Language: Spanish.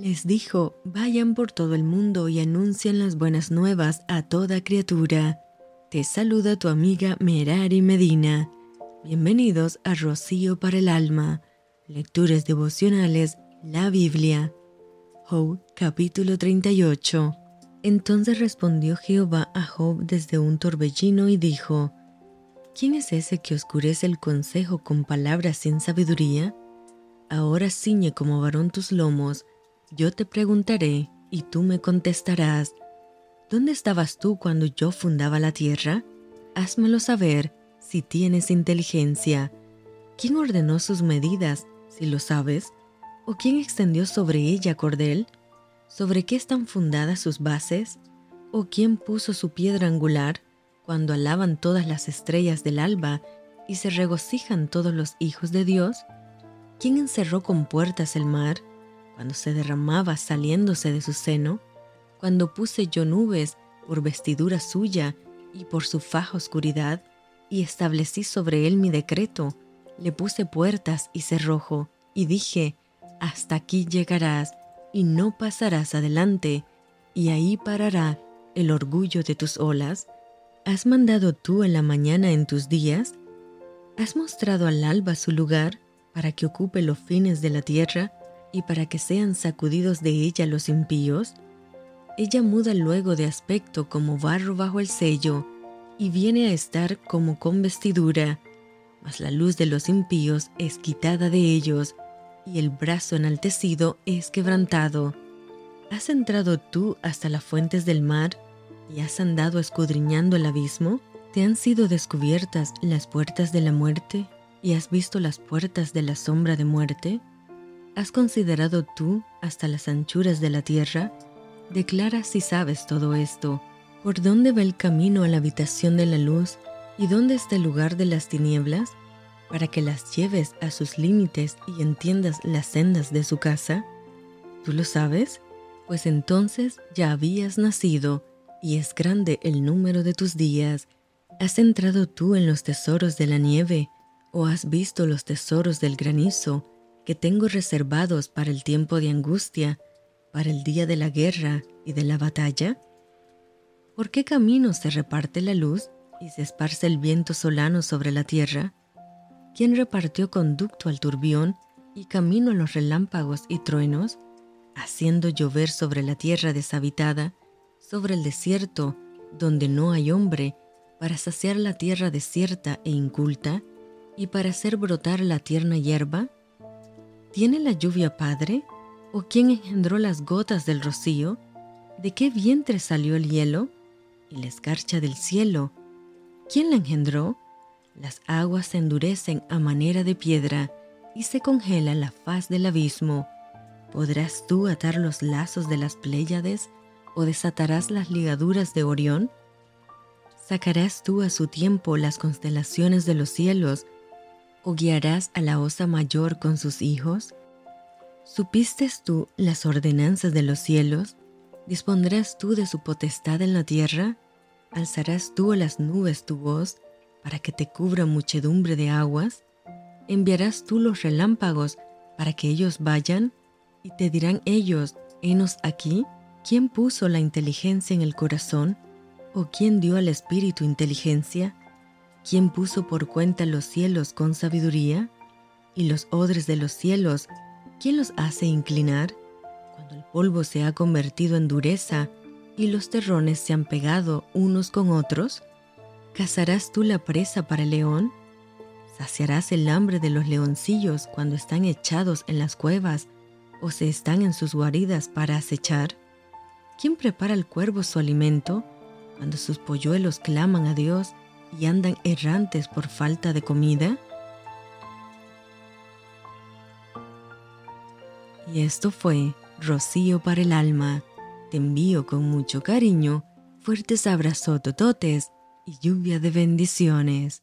les dijo, vayan por todo el mundo y anuncien las buenas nuevas a toda criatura. Te saluda tu amiga Merari Medina. Bienvenidos a Rocío para el Alma, Lecturas Devocionales, la Biblia. Job capítulo 38. Entonces respondió Jehová a Job desde un torbellino y dijo, ¿Quién es ese que oscurece el consejo con palabras sin sabiduría? Ahora ciñe como varón tus lomos, yo te preguntaré y tú me contestarás. ¿Dónde estabas tú cuando yo fundaba la tierra? Házmelo saber si tienes inteligencia. ¿Quién ordenó sus medidas, si lo sabes? ¿O quién extendió sobre ella cordel? ¿Sobre qué están fundadas sus bases? ¿O quién puso su piedra angular cuando alaban todas las estrellas del alba y se regocijan todos los hijos de Dios? ¿Quién encerró con puertas el mar cuando se derramaba saliéndose de su seno? Cuando puse yo nubes por vestidura suya y por su faja oscuridad, y establecí sobre él mi decreto, le puse puertas y cerrojo, y dije, hasta aquí llegarás, y no pasarás adelante, y ahí parará el orgullo de tus olas. ¿Has mandado tú en la mañana en tus días? ¿Has mostrado al alba su lugar para que ocupe los fines de la tierra y para que sean sacudidos de ella los impíos? Ella muda luego de aspecto como barro bajo el sello y viene a estar como con vestidura, mas la luz de los impíos es quitada de ellos y el brazo enaltecido es quebrantado. ¿Has entrado tú hasta las fuentes del mar y has andado escudriñando el abismo? ¿Te han sido descubiertas las puertas de la muerte y has visto las puertas de la sombra de muerte? ¿Has considerado tú hasta las anchuras de la tierra? Declara si sabes todo esto. ¿Por dónde va el camino a la habitación de la luz y dónde está el lugar de las tinieblas? para que las lleves a sus límites y entiendas las sendas de su casa? ¿Tú lo sabes? Pues entonces ya habías nacido y es grande el número de tus días. ¿Has entrado tú en los tesoros de la nieve o has visto los tesoros del granizo que tengo reservados para el tiempo de angustia, para el día de la guerra y de la batalla? ¿Por qué camino se reparte la luz y se esparce el viento solano sobre la tierra? ¿Quién repartió conducto al turbión y camino a los relámpagos y truenos, haciendo llover sobre la tierra deshabitada, sobre el desierto donde no hay hombre, para saciar la tierra desierta e inculta, y para hacer brotar la tierna hierba? ¿Tiene la lluvia padre? ¿O quién engendró las gotas del rocío? ¿De qué vientre salió el hielo? Y la escarcha del cielo. ¿Quién la engendró? Las aguas se endurecen a manera de piedra y se congela la faz del abismo. ¿Podrás tú atar los lazos de las Pléyades o desatarás las ligaduras de Orión? ¿Sacarás tú a su tiempo las constelaciones de los cielos o guiarás a la osa mayor con sus hijos? ¿Supiste tú las ordenanzas de los cielos? ¿Dispondrás tú de su potestad en la tierra? ¿Alzarás tú a las nubes tu voz? para que te cubra muchedumbre de aguas? ¿Enviarás tú los relámpagos para que ellos vayan? Y te dirán ellos, henos aquí, ¿quién puso la inteligencia en el corazón? ¿O quién dio al espíritu inteligencia? ¿Quién puso por cuenta los cielos con sabiduría? ¿Y los odres de los cielos, quién los hace inclinar? Cuando el polvo se ha convertido en dureza y los terrones se han pegado unos con otros, ¿Cazarás tú la presa para el león? ¿Saciarás el hambre de los leoncillos cuando están echados en las cuevas o se están en sus guaridas para acechar? ¿Quién prepara al cuervo su alimento cuando sus polluelos claman a Dios y andan errantes por falta de comida? Y esto fue Rocío para el alma. Te envío con mucho cariño, fuertes abrazos tototes y lluvia de bendiciones.